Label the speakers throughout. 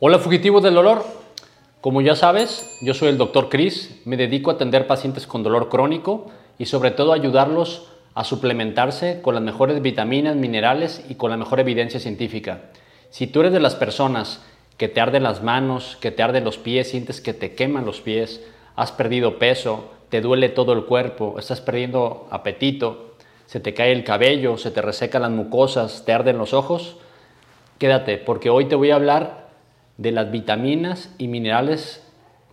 Speaker 1: Hola fugitivo del dolor. Como ya sabes, yo soy el doctor Chris, me dedico a atender pacientes con dolor crónico y sobre todo ayudarlos a suplementarse con las mejores vitaminas, minerales y con la mejor evidencia científica. Si tú eres de las personas que te arden las manos, que te arden los pies, sientes que te queman los pies, has perdido peso, te duele todo el cuerpo, estás perdiendo apetito, se te cae el cabello, se te resecan las mucosas, te arden los ojos, quédate porque hoy te voy a hablar de las vitaminas y minerales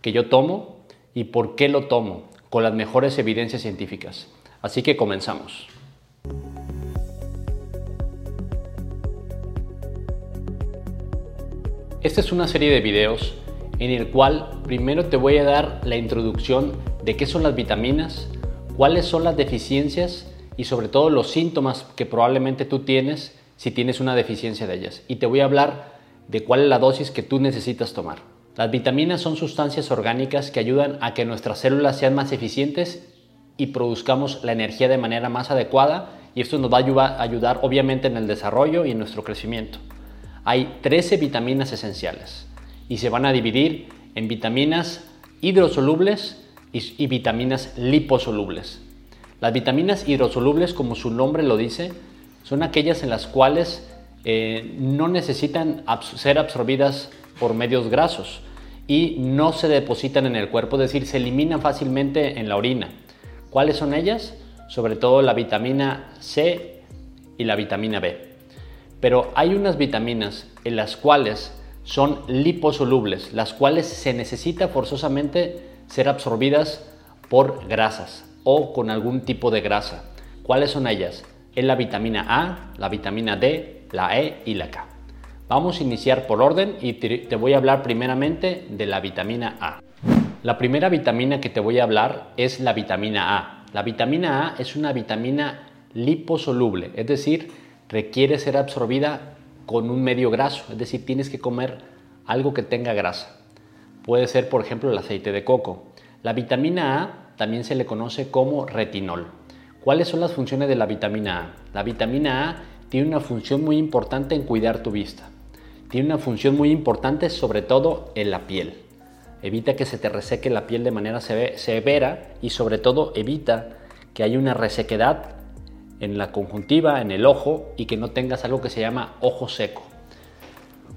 Speaker 1: que yo tomo y por qué lo tomo, con las mejores evidencias científicas. Así que comenzamos. Esta es una serie de videos en el cual primero te voy a dar la introducción de qué son las vitaminas, cuáles son las deficiencias y sobre todo los síntomas que probablemente tú tienes si tienes una deficiencia de ellas. Y te voy a hablar de cuál es la dosis que tú necesitas tomar. Las vitaminas son sustancias orgánicas que ayudan a que nuestras células sean más eficientes y produzcamos la energía de manera más adecuada y esto nos va a ayudar, obviamente en el desarrollo y en nuestro crecimiento. Hay 13 vitaminas esenciales y se van a dividir en vitaminas hidrosolubles y vitaminas liposolubles. Las vitaminas hidrosolubles, como su nombre lo dice, son aquellas en las cuales eh, no necesitan ser absorbidas por medios grasos y no se depositan en el cuerpo, es decir, se eliminan fácilmente en la orina. ¿Cuáles son ellas? Sobre todo la vitamina C y la vitamina B. Pero hay unas vitaminas en las cuales son liposolubles, las cuales se necesita forzosamente ser absorbidas por grasas o con algún tipo de grasa. ¿Cuáles son ellas? Es la vitamina A, la vitamina D, la E y la K. Vamos a iniciar por orden y te voy a hablar primeramente de la vitamina A. La primera vitamina que te voy a hablar es la vitamina A. La vitamina A es una vitamina liposoluble, es decir, requiere ser absorbida con un medio graso, es decir, tienes que comer algo que tenga grasa. Puede ser, por ejemplo, el aceite de coco. La vitamina A también se le conoce como retinol. ¿Cuáles son las funciones de la vitamina A? La vitamina A tiene una función muy importante en cuidar tu vista. Tiene una función muy importante sobre todo en la piel. Evita que se te reseque la piel de manera severa y sobre todo evita que haya una resequedad en la conjuntiva, en el ojo y que no tengas algo que se llama ojo seco.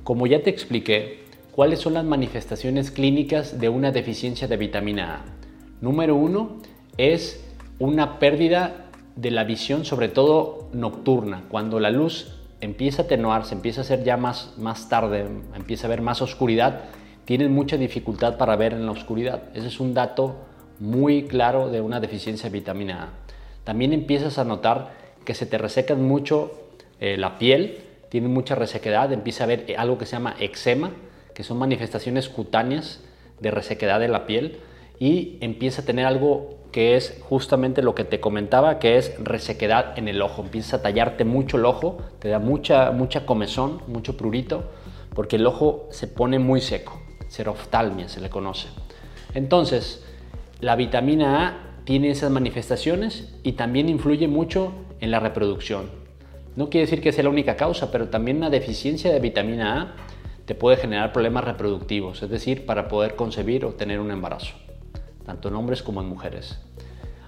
Speaker 1: Como ya te expliqué, ¿cuáles son las manifestaciones clínicas de una deficiencia de vitamina A? Número uno es una pérdida de la visión, sobre todo nocturna, cuando la luz empieza a atenuarse, empieza a ser ya más, más tarde, empieza a haber más oscuridad, tienen mucha dificultad para ver en la oscuridad. Ese es un dato muy claro de una deficiencia de vitamina A. También empiezas a notar que se te reseca mucho eh, la piel, tiene mucha resequedad, empieza a haber algo que se llama eczema, que son manifestaciones cutáneas de resequedad de la piel y empieza a tener algo que es justamente lo que te comentaba, que es resequedad en el ojo. Empieza a tallarte mucho el ojo, te da mucha, mucha comezón, mucho prurito, porque el ojo se pone muy seco. Seroftalmia se le conoce. Entonces, la vitamina A tiene esas manifestaciones y también influye mucho en la reproducción. No quiere decir que sea la única causa, pero también una deficiencia de vitamina A te puede generar problemas reproductivos, es decir, para poder concebir o tener un embarazo tanto en hombres como en mujeres.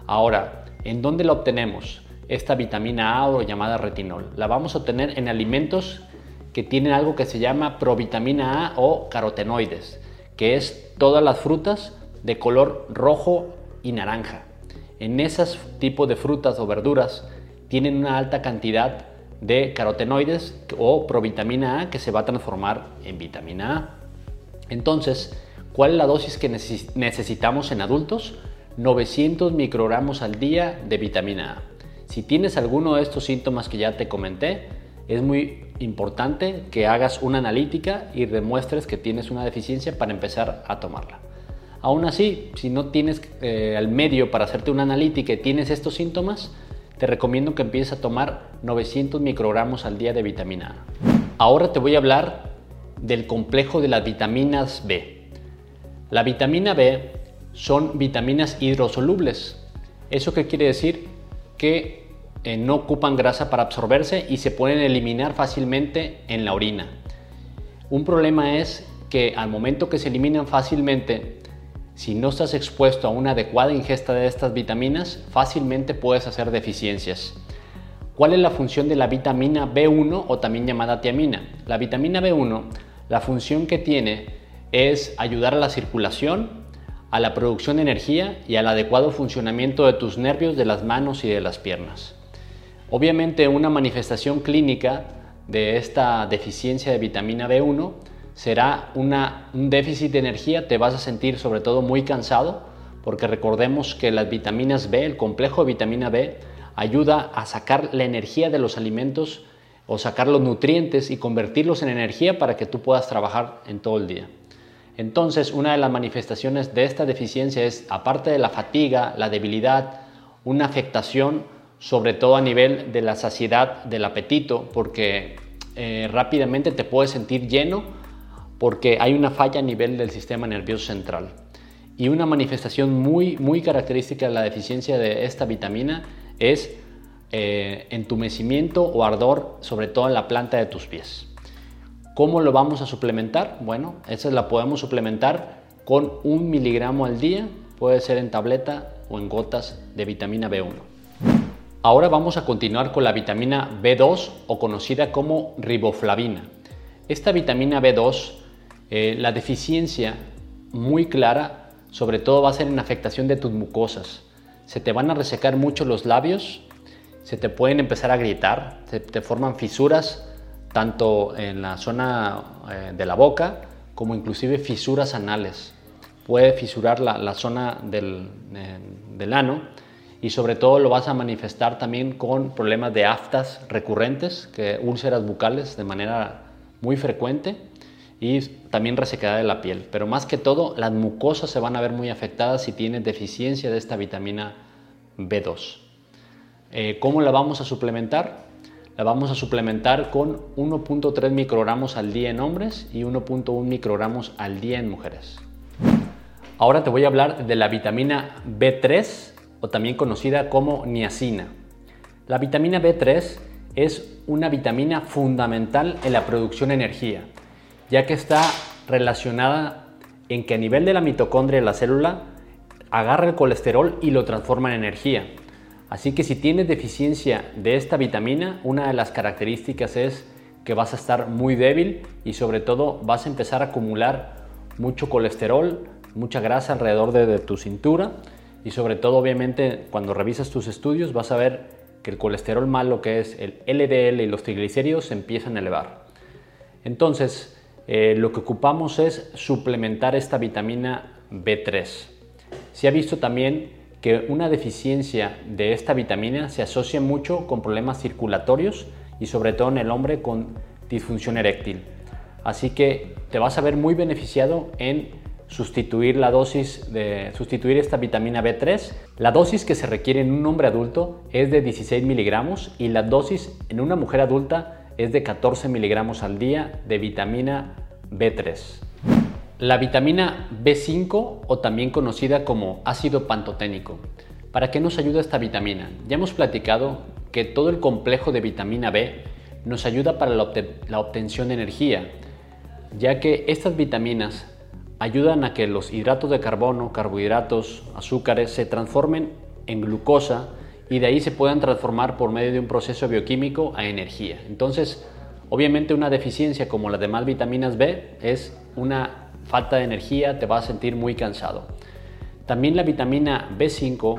Speaker 1: Ahora, ¿en dónde la obtenemos? Esta vitamina A o llamada retinol. La vamos a obtener en alimentos que tienen algo que se llama provitamina A o carotenoides, que es todas las frutas de color rojo y naranja. En esos tipos de frutas o verduras tienen una alta cantidad de carotenoides o provitamina A que se va a transformar en vitamina A. Entonces, ¿Cuál es la dosis que necesitamos en adultos? 900 microgramos al día de vitamina A. Si tienes alguno de estos síntomas que ya te comenté, es muy importante que hagas una analítica y demuestres que tienes una deficiencia para empezar a tomarla. Aún así, si no tienes eh, el medio para hacerte una analítica y tienes estos síntomas, te recomiendo que empieces a tomar 900 microgramos al día de vitamina A. Ahora te voy a hablar del complejo de las vitaminas B. La vitamina B son vitaminas hidrosolubles. ¿Eso qué quiere decir? Que eh, no ocupan grasa para absorberse y se pueden eliminar fácilmente en la orina. Un problema es que al momento que se eliminan fácilmente, si no estás expuesto a una adecuada ingesta de estas vitaminas, fácilmente puedes hacer deficiencias. ¿Cuál es la función de la vitamina B1 o también llamada tiamina? La vitamina B1, la función que tiene es ayudar a la circulación, a la producción de energía y al adecuado funcionamiento de tus nervios de las manos y de las piernas. Obviamente una manifestación clínica de esta deficiencia de vitamina B1 será un déficit de energía, te vas a sentir sobre todo muy cansado, porque recordemos que las vitaminas B, el complejo de vitamina B, ayuda a sacar la energía de los alimentos o sacar los nutrientes y convertirlos en energía para que tú puedas trabajar en todo el día. Entonces, una de las manifestaciones de esta deficiencia es, aparte de la fatiga, la debilidad, una afectación sobre todo a nivel de la saciedad del apetito, porque eh, rápidamente te puedes sentir lleno porque hay una falla a nivel del sistema nervioso central. Y una manifestación muy, muy característica de la deficiencia de esta vitamina es eh, entumecimiento o ardor, sobre todo en la planta de tus pies. ¿Cómo lo vamos a suplementar? Bueno, esa la podemos suplementar con un miligramo al día, puede ser en tableta o en gotas de vitamina B1. Ahora vamos a continuar con la vitamina B2 o conocida como riboflavina. Esta vitamina B2, eh, la deficiencia muy clara, sobre todo va a ser en afectación de tus mucosas. Se te van a resecar mucho los labios, se te pueden empezar a gritar, se te forman fisuras tanto en la zona eh, de la boca como inclusive fisuras anales. Puede fisurar la, zona del, eh, del, ano y sobre todo lo vas a manifestar también con problemas de aftas recurrentes, que úlceras bucales de manera muy frecuente y también resequedad de la piel. Pero más que todo, las mucosas se van a ver muy afectadas si tienes deficiencia de esta vitamina B2. Eh, ¿Cómo la vamos a suplementar? La vamos a suplementar con 1.3 microgramos al día en hombres y 1.1 microgramos al día en mujeres. Ahora te voy a hablar de la vitamina B3 o también conocida como niacina. La vitamina B3 es una vitamina fundamental en la producción de energía, ya que está relacionada en que a nivel de la mitocondria de la célula agarra el colesterol y lo transforma en energía. Así que si tienes deficiencia de esta vitamina, una de las características es que vas a estar muy débil y sobre todo vas a empezar a acumular mucho colesterol, mucha grasa alrededor de, tu cintura y sobre todo obviamente cuando revisas tus estudios vas a ver que el colesterol malo que es el LDL y los triglicéridos se empiezan a elevar. Entonces, eh, lo que ocupamos es suplementar esta vitamina B3. Se ha visto también que una deficiencia de esta vitamina se asocia mucho con problemas circulatorios y sobre todo en el hombre con disfunción eréctil. Así que te vas a ver muy beneficiado en sustituir la dosis de sustituir esta vitamina B3. La dosis que se requiere en un hombre adulto es de 16 miligramos y la dosis en una mujer adulta es de 14 miligramos al día de vitamina B3. La vitamina B5 o también conocida como ácido pantoténico. ¿Para qué nos ayuda esta vitamina? Ya hemos platicado que todo el complejo de vitamina B nos ayuda para la, obtención de energía, ya que estas vitaminas ayudan a que los hidratos de carbono, carbohidratos, azúcares se transformen en glucosa y de ahí se puedan transformar por medio de un proceso bioquímico a energía. Entonces, obviamente una deficiencia como las demás vitaminas B es una falta de energía, te vas a sentir muy cansado. También la vitamina B5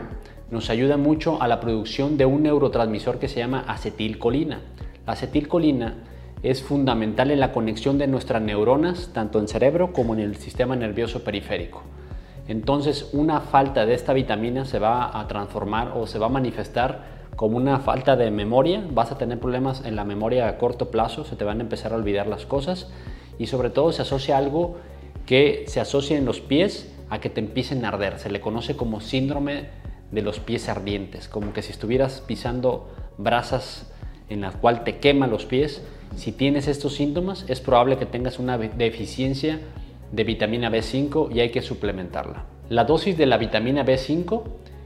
Speaker 1: nos ayuda mucho a la producción de un neurotransmisor que se llama acetilcolina. La acetilcolina es fundamental en la conexión de nuestras neuronas, tanto en cerebro como en el sistema nervioso periférico. Entonces, una falta de esta vitamina se va a transformar o se va a manifestar como una falta de memoria. Vas a tener problemas en la memoria a corto plazo, se te van a empezar a olvidar las cosas y sobre todo se asocia algo que se asocia en los pies a que te empiecen a arder. Se le conoce como síndrome de los pies ardientes, como que si estuvieras pisando brasas en las cual te quema los pies. Si tienes estos síntomas, es probable que tengas una deficiencia de vitamina B5 y hay que suplementarla. La dosis de la vitamina B5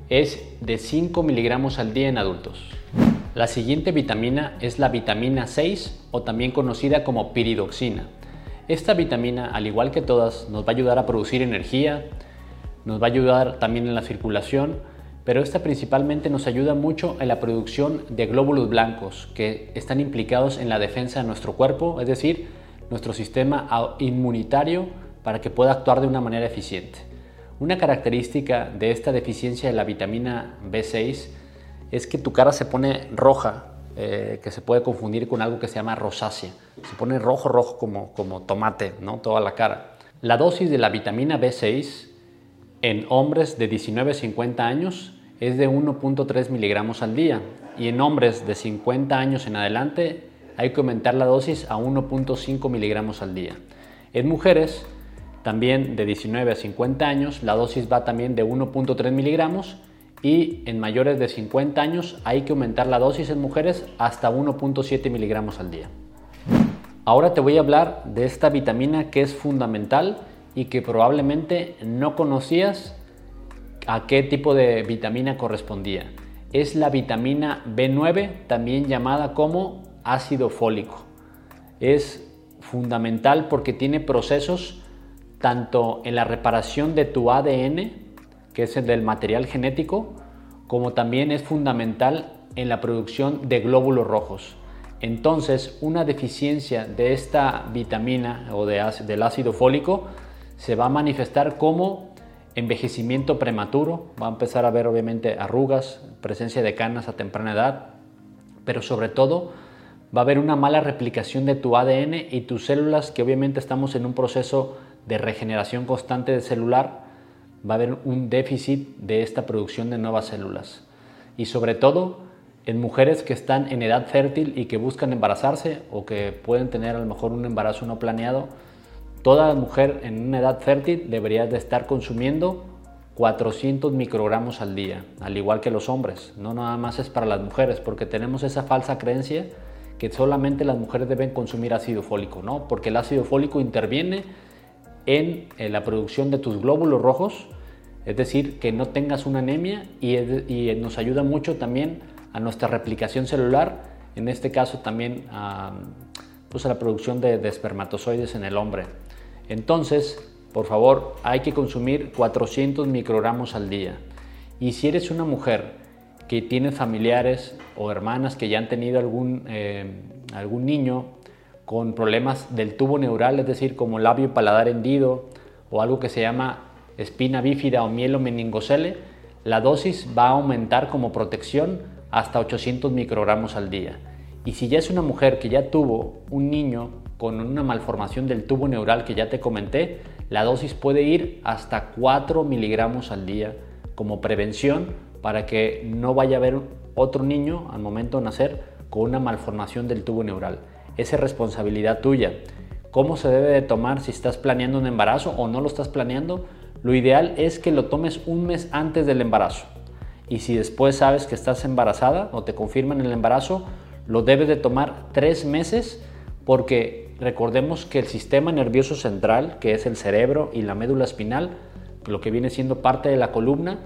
Speaker 1: es de 5 miligramos al día en adultos. La siguiente vitamina es la vitamina 6 o también conocida como piridoxina. Esta vitamina, al igual que todas, nos va a ayudar a producir energía, nos va a ayudar también en la circulación, pero esta principalmente nos ayuda mucho en la producción de glóbulos blancos que están implicados en la defensa de nuestro cuerpo, es decir, nuestro sistema inmunitario para que pueda actuar de una manera eficiente. Una característica de esta deficiencia de la vitamina B6 es que tu cara se pone roja, eh, que se puede confundir con algo que se llama rosácea. Se pone rojo, rojo como, como tomate, ¿no? Toda la cara. La dosis de la vitamina B6 en hombres de 19 a 50 años es de 1.3 miligramos al día y en hombres de 50 años en adelante hay que aumentar la dosis a 1.5 miligramos al día. En mujeres también de 19 a 50 años la dosis va también de 1.3 miligramos y en mayores de 50 años hay que aumentar la dosis en mujeres hasta 1.7 miligramos al día. Ahora te voy a hablar de esta vitamina que es fundamental y que probablemente no conocías a qué tipo de vitamina correspondía. Es la vitamina B9, también llamada como ácido fólico. Es fundamental porque tiene procesos tanto en la reparación de tu ADN, que es el del material genético, como también es fundamental en la producción de glóbulos rojos. Entonces, una deficiencia de esta vitamina o de, del ácido fólico se va a manifestar como envejecimiento prematuro, va a empezar a ver obviamente arrugas, presencia de canas a temprana edad, pero sobre todo va a haber una mala replicación de tu ADN y tus células, que obviamente estamos en un proceso de regeneración constante de celular, va a haber un déficit de esta producción de nuevas células. Y sobre todo en mujeres que están en edad fértil y que buscan embarazarse o que pueden tener a lo mejor un embarazo no planeado, Toda mujer en una edad fértil debería de estar consumiendo 400 microgramos al día, al igual que los hombres. No nada más es para las mujeres, porque tenemos esa falsa creencia que solamente las mujeres deben consumir ácido fólico, ¿no? Porque el ácido fólico interviene en, la producción de tus glóbulos rojos, es decir, que no tengas una anemia y, nos ayuda mucho también a nuestra replicación celular, en este caso también a, pues a la producción de espermatozoides en el hombre. Entonces, por favor, hay que consumir 400 microgramos al día. Y si eres una mujer que tiene familiares o hermanas que ya han tenido algún, eh, algún niño con problemas del tubo neural, es decir, como labio paladar hendido o algo que se llama espina bífida o mielo meningocele, la dosis va a aumentar como protección hasta 800 microgramos al día. Y si ya es una mujer que ya tuvo un niño con una malformación del tubo neural que ya te comenté, la dosis puede ir hasta 4 miligramos al día como prevención para que no vaya a haber otro niño al momento de nacer con una malformación del tubo neural. Esa es responsabilidad tuya. ¿Cómo se debe de tomar si estás planeando un embarazo o no lo estás planeando? Lo ideal es que lo tomes un mes antes del embarazo. Y si después sabes que estás embarazada o te confirman el embarazo, lo debes de tomar tres meses porque recordemos que el sistema nervioso central, que es el cerebro y la médula espinal, lo que viene siendo parte de la columna,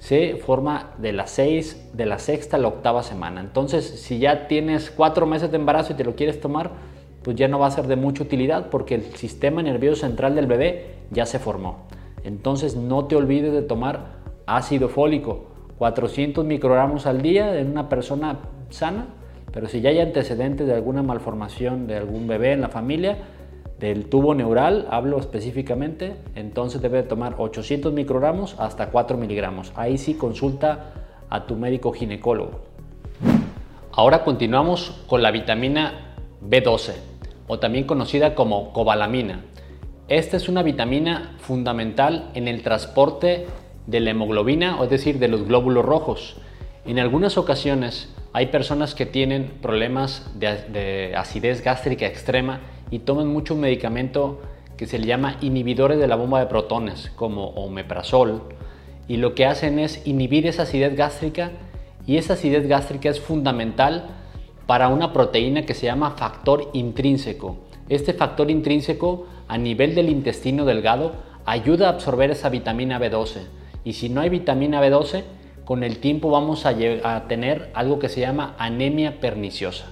Speaker 1: se forma de la, seis, de la sexta a la octava semana. Entonces, si ya tienes cuatro meses de embarazo y te lo quieres tomar, pues ya no va a ser de mucha utilidad porque el sistema nervioso central del bebé ya se formó. Entonces, no te olvides de tomar ácido fólico, 400 microgramos al día en una persona sana pero si ya hay antecedentes de alguna malformación de algún bebé en la familia, del tubo neural, hablo específicamente, entonces debe tomar 800 microgramos hasta 4 miligramos. Ahí sí consulta a tu médico ginecólogo. Ahora continuamos con la vitamina B12 o también conocida como cobalamina. Esta es una vitamina fundamental en el transporte de la hemoglobina, es decir, de los glóbulos rojos. En algunas ocasiones hay personas que tienen problemas de, acidez gástrica extrema y toman mucho medicamento que se le llama inhibidores de la bomba de protones, como omeprazol, y lo que hacen es inhibir esa acidez gástrica y esa acidez gástrica es fundamental para una proteína que se llama factor intrínseco. Este factor intrínseco a nivel del intestino delgado ayuda a absorber esa vitamina B12 y si no hay vitamina B12 con el tiempo vamos a, tener algo que se llama anemia perniciosa,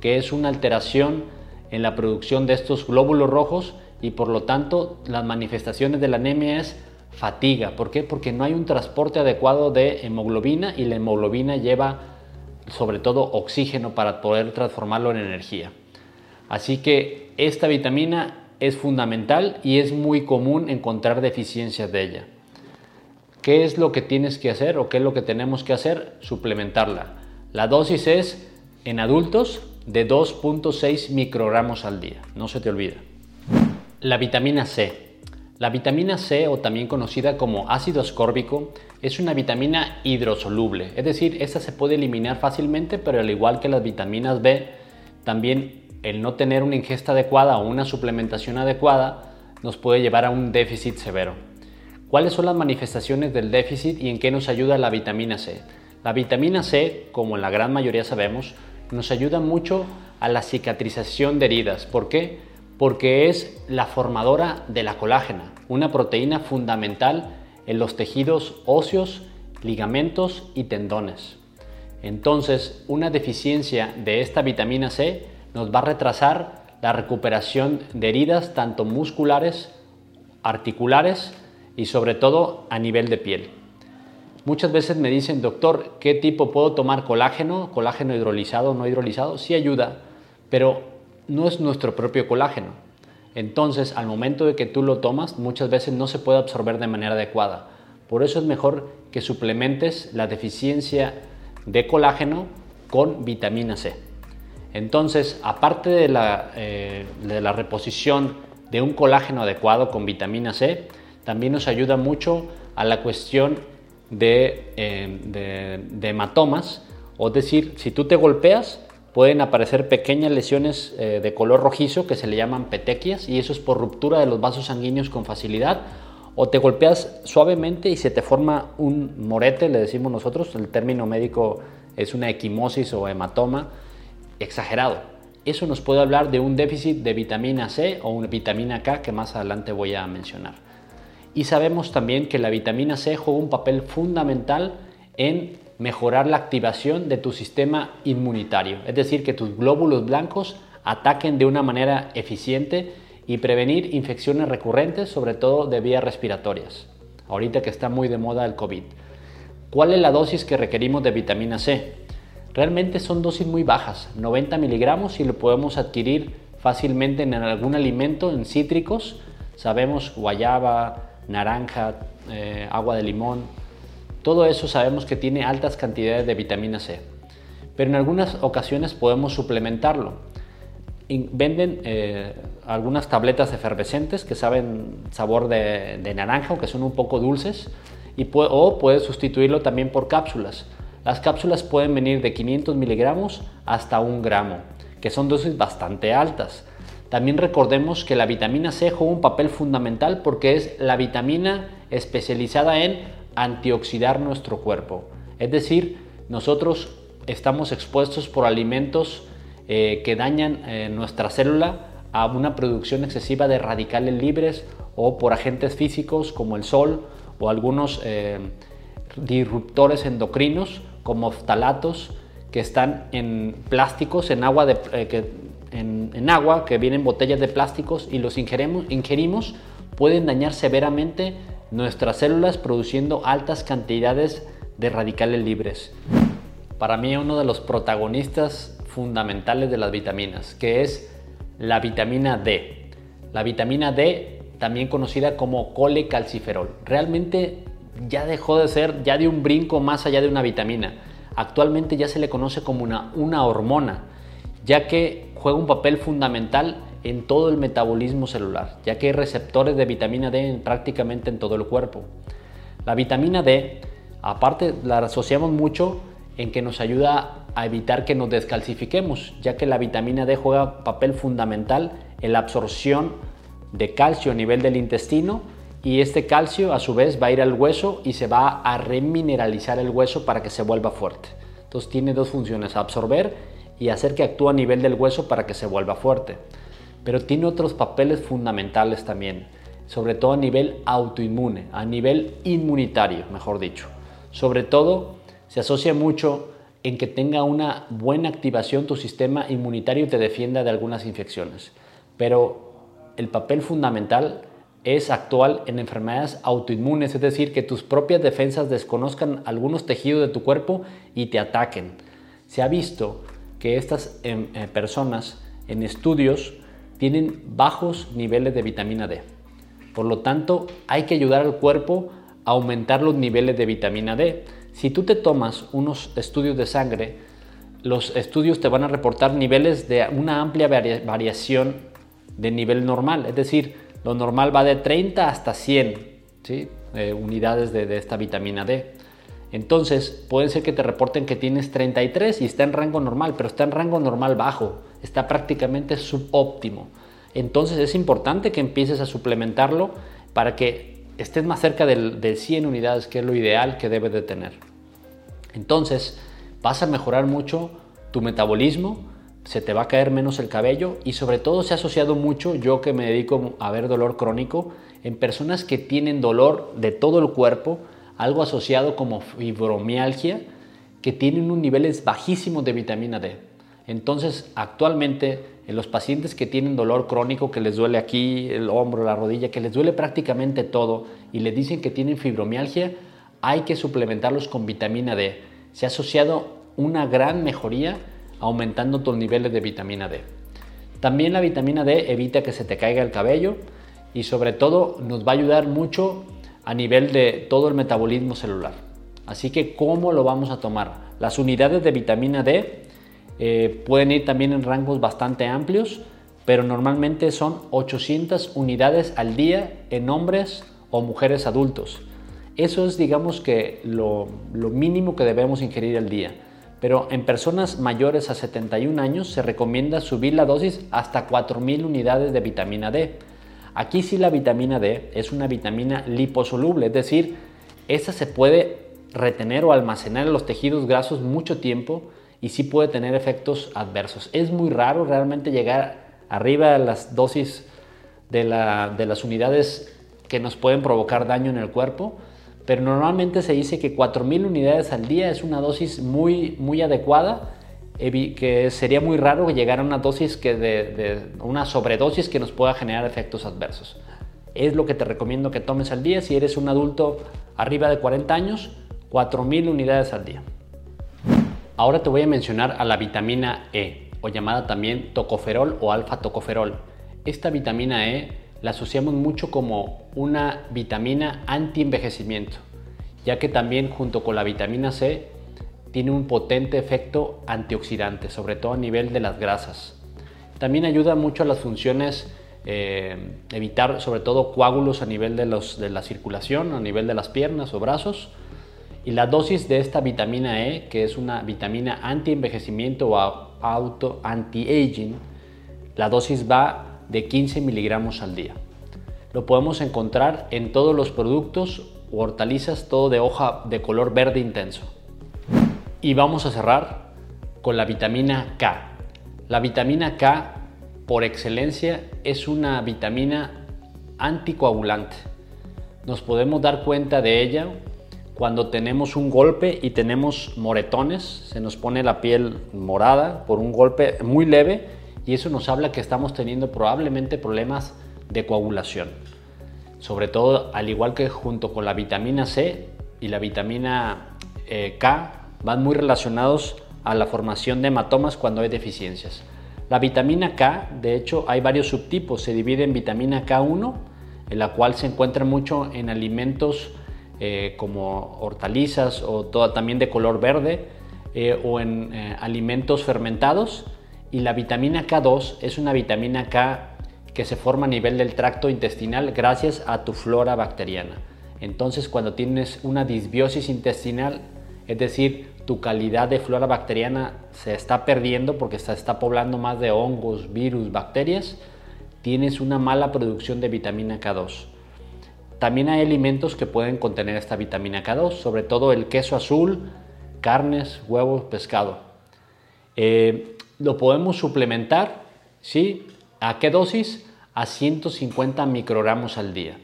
Speaker 1: que es una alteración en la producción de estos glóbulos rojos y por lo tanto las manifestaciones de la anemia es fatiga. ¿Por qué? Porque no hay un transporte adecuado de hemoglobina y la hemoglobina lleva sobre todo oxígeno para poder transformarlo en energía. Así que esta vitamina es fundamental y es muy común encontrar deficiencias de ella. ¿Qué es lo que tienes que hacer o qué es lo que tenemos que hacer? Suplementarla. La dosis es en adultos de 2.6 microgramos al día, no se te olvida. La vitamina C. La vitamina C, o también conocida como ácido ascórbico, es una vitamina hidrosoluble, es decir, esta se puede eliminar fácilmente, pero al igual que las vitaminas B, también el no tener una ingesta adecuada o una suplementación adecuada nos puede llevar a un déficit severo. ¿Cuáles son las manifestaciones del déficit y en qué nos ayuda la vitamina C? La vitamina C, como la gran mayoría sabemos, nos ayuda mucho a la cicatrización de heridas. ¿Por qué? Porque es la formadora de la colágena, una proteína fundamental en los tejidos óseos, ligamentos y tendones. Entonces, una deficiencia de esta vitamina C nos va a retrasar la recuperación de heridas tanto musculares, articulares y sobre todo a nivel de piel. Muchas veces me dicen, doctor, ¿qué tipo puedo tomar colágeno? ¿Colágeno hidrolizado o no hidrolizado? Sí ayuda, pero no es nuestro propio colágeno. Entonces, al momento de que tú lo tomas, muchas veces no se puede absorber de manera adecuada. Por eso es mejor que suplementes la deficiencia de colágeno con vitamina C. Entonces, aparte de la, eh, reposición de un colágeno adecuado con vitamina C, también nos ayuda mucho a la cuestión de, eh, hematomas, o decir, si tú te golpeas, pueden aparecer pequeñas lesiones eh, de color rojizo que se le llaman petequias y eso es por ruptura de los vasos sanguíneos con facilidad o te golpeas suavemente y se te forma un morete, le decimos nosotros, el término médico es una equimosis o hematoma, exagerado. Eso nos puede hablar de un déficit de vitamina C o una vitamina K que más adelante voy a mencionar. Y sabemos también que la vitamina C juega un papel fundamental en mejorar la activación de tu sistema inmunitario, es decir, que tus glóbulos blancos ataquen de una manera eficiente y prevenir infecciones recurrentes, sobre todo de vías respiratorias, ahorita que está muy de moda el COVID. ¿Cuál es la dosis que requerimos de vitamina C? Realmente son dosis muy bajas, 90 miligramos y lo podemos adquirir fácilmente en algún alimento, en cítricos. Sabemos guayaba, naranja, eh, agua de limón. Todo eso sabemos que tiene altas cantidades de vitamina C. Pero en algunas ocasiones podemos suplementarlo. venden eh, algunas tabletas efervescentes que saben sabor de, naranja o que son un poco dulces. Y o puedes sustituirlo también por cápsulas. Las cápsulas pueden venir de 500 miligramos hasta un gramo, que son dosis bastante altas. También recordemos que la vitamina C juega un papel fundamental porque es la vitamina especializada en antioxidar nuestro cuerpo. Es decir, nosotros estamos expuestos por alimentos eh, que dañan eh, nuestra célula a una producción excesiva de radicales libres o por agentes físicos como el sol o algunos eh, disruptores endocrinos comoftalatos que están en plásticos, en agua, de, que, en, agua que vienen botellas de plásticos y los ingerimos, ingerimos, pueden dañar severamente nuestras células produciendo altas cantidades de radicales libres. Para mí uno de los protagonistas fundamentales de las vitaminas, que es la vitamina D. La vitamina D, también conocida como colecalciferol. Realmente ya dejó de ser, ya de un brinco más allá de una vitamina. Actualmente ya se le conoce como una, una hormona, ya que juega un papel fundamental en todo el metabolismo celular, ya que hay receptores de vitamina D prácticamente en todo el cuerpo. La vitamina D, aparte, la asociamos mucho en que nos ayuda a evitar que nos descalcifiquemos, ya que la vitamina D juega papel fundamental en la absorción de calcio a nivel del intestino y este calcio a su vez va a ir al hueso y se va a remineralizar el hueso para que se vuelva fuerte. Entonces tiene dos funciones, absorber y hacer que actúe a nivel del hueso para que se vuelva fuerte. Pero tiene otros papeles fundamentales también, sobre todo a nivel autoinmune, a nivel inmunitario, mejor dicho. Sobre todo se asocia mucho en que tenga una buena activación tu sistema inmunitario y te defienda de algunas infecciones. Pero el papel fundamental es actual en enfermedades autoinmunes, es decir, que tus propias defensas desconozcan algunos tejidos de tu cuerpo y te ataquen. Se ha visto que estas em, eh, personas en estudios tienen bajos niveles de vitamina D. Por lo tanto, hay que ayudar al cuerpo a aumentar los niveles de vitamina D. Si tú te tomas unos estudios de sangre, los estudios te van a reportar niveles de una amplia variación de nivel normal, es decir, lo normal va de 30 hasta 100 eh, unidades de, esta vitamina D. Entonces, puede ser que te reporten que tienes 33 y está en rango normal, pero está en rango normal bajo, está prácticamente subóptimo. Entonces, es importante que empieces a suplementarlo para que estés más cerca de 100 unidades, que es lo ideal que debes de tener. Entonces, vas a mejorar mucho tu metabolismo, se te va a caer menos el cabello y sobre todo se ha asociado mucho, yo que me dedico a ver dolor crónico, en personas que tienen dolor de todo el cuerpo, algo asociado como fibromialgia, que tienen unos niveles bajísimos de vitamina D. Entonces, actualmente en los pacientes que tienen dolor crónico, que les duele aquí el hombro, la rodilla, que les duele prácticamente todo y le dicen que tienen fibromialgia, hay que suplementarlos con vitamina D. Se ha asociado una gran mejoría aumentando tus niveles de vitamina D. También la vitamina D evita que se te caiga el cabello y sobre todo nos va a ayudar mucho a nivel de todo el metabolismo celular. Así que, ¿cómo lo vamos a tomar? Las unidades de vitamina D eh, pueden ir también en rangos bastante amplios, pero normalmente son 800 unidades al día en hombres o mujeres adultos. Eso es, digamos que, lo, lo mínimo que debemos ingerir al día. Pero en personas mayores a 71 años se recomienda subir la dosis hasta 4.000 unidades de vitamina D. Aquí sí la vitamina D es una vitamina liposoluble, es decir, esa se puede retener o almacenar en los tejidos grasos mucho tiempo y sí puede tener efectos adversos. Es muy raro realmente llegar arriba a las dosis de, las unidades que nos pueden provocar daño en el cuerpo, pero normalmente se dice que 4.000 unidades al día es una dosis muy, muy adecuada, que sería muy raro llegar a una dosis que de, una sobredosis que nos pueda generar efectos adversos. Es lo que te recomiendo que tomes al día si eres un adulto arriba de 40 años, 4.000 unidades al día. Ahora te voy a mencionar a la vitamina E, o llamada también tocoferol o alfa-tocoferol. Esta vitamina E la asociamos mucho como una vitamina anti-envejecimiento, ya que también junto con la vitamina C tiene un potente efecto antioxidante, sobre todo a nivel de las grasas. También ayuda mucho a las funciones, eh, evitar sobre todo coágulos a nivel de, los, de la circulación, a nivel de las piernas o brazos, y la dosis de esta vitamina E, que es una vitamina anti-envejecimiento o auto anti-aging, la dosis va de 15 miligramos al día. Lo podemos encontrar en todos los productos o hortalizas, todo de hoja de color verde intenso. Y vamos a cerrar con la vitamina K. La vitamina K, por excelencia, es una vitamina anticoagulante. Nos podemos dar cuenta de ella cuando tenemos un golpe y tenemos moretones, se nos pone la piel morada por un golpe muy leve y eso nos habla que estamos teniendo probablemente problemas de coagulación. Sobre todo, al igual que junto con la vitamina C y la vitamina eh, K, van muy relacionados a la formación de hematomas cuando hay deficiencias. La vitamina K, de hecho, hay varios subtipos. Se divide en vitamina K1, en la cual se encuentra mucho en alimentos eh, como hortalizas o también de color verde eh, o en eh, alimentos fermentados. Y la vitamina K2 es una vitamina K que se forma a nivel del tracto intestinal gracias a tu flora bacteriana. Entonces cuando tienes una disbiosis intestinal, es decir, tu calidad de flora bacteriana se está perdiendo porque se está poblando más de hongos, virus, bacterias, tienes una mala producción de vitamina K2. También hay alimentos que pueden contener esta vitamina K2, sobre todo el queso azul, carnes, huevos, pescado. Eh, lo podemos suplementar, ¿sí? ¿A qué dosis? A 150 microgramos al día.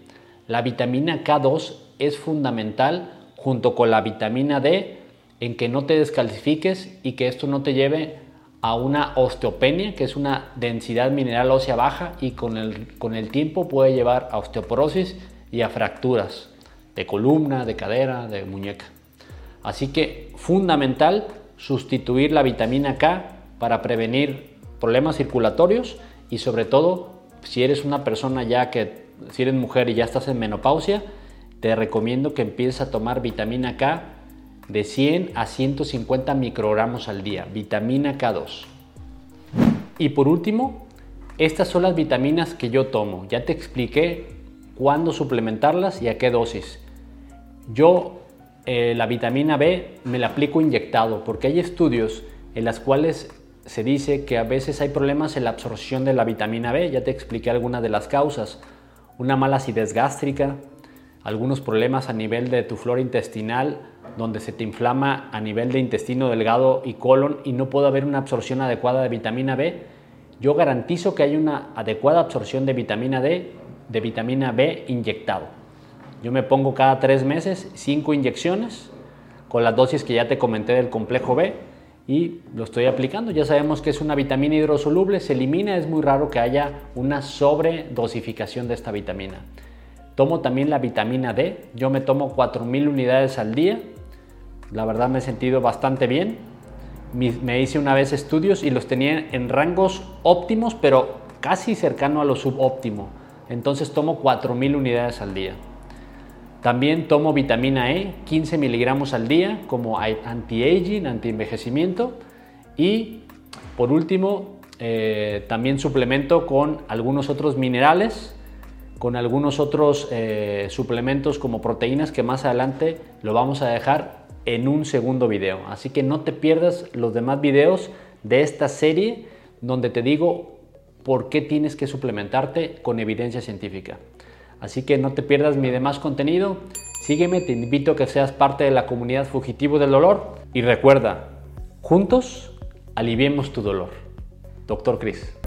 Speaker 1: La vitamina K2 es fundamental junto con la vitamina D en que no te descalcifiques y que esto no te lleve a una osteopenia, que es una densidad mineral ósea baja y con el, con el tiempo puede llevar a osteoporosis y a fracturas de columna, de cadera, de muñeca. Así que fundamental sustituir la vitamina K para prevenir problemas circulatorios y sobre todo si eres una persona ya que, si eres mujer y ya estás en menopausia, te recomiendo que empieces a tomar vitamina K de 100 a 150 microgramos al día, vitamina K2. Y por último, estas son las vitaminas que yo tomo. Ya te expliqué cuándo suplementarlas y a qué dosis. Yo eh, la vitamina B me la aplico inyectado porque hay estudios en las cuales se dice que a veces hay problemas en la absorción de la vitamina B. Ya te expliqué algunas de las causas. Una mala acidez gástrica, algunos problemas a nivel de tu flora intestinal, donde se te inflama a nivel de intestino delgado y colon y no puede haber una absorción adecuada de vitamina B, yo garantizo que hay una adecuada absorción de vitamina D, de vitamina B inyectado. Yo me pongo cada tres meses cinco inyecciones con las dosis que ya te comenté del complejo B y lo estoy aplicando. Ya sabemos que es una vitamina hidrosoluble, se elimina, es muy raro que haya una sobredosificación de esta vitamina. Tomo también la vitamina D, yo me tomo 4.000 unidades al día, la verdad me he sentido bastante bien. Me hice una vez estudios y los tenía en rangos óptimos, pero casi cercano a lo subóptimo. Entonces tomo 4.000 unidades al día. También tomo vitamina E, 15 miligramos al día, como anti-aging, anti-envejecimiento. Y por último, eh, también suplemento con algunos otros minerales con algunos otros eh, suplementos como proteínas que más adelante lo vamos a dejar en un segundo video. Así que no te pierdas los demás videos de esta serie donde te digo por qué tienes que suplementarte con evidencia científica. Así que no te pierdas mi demás contenido. Sígueme, te invito a que seas parte de la comunidad Fugitivo del Dolor y recuerda, juntos aliviemos tu dolor. Doctor Chris.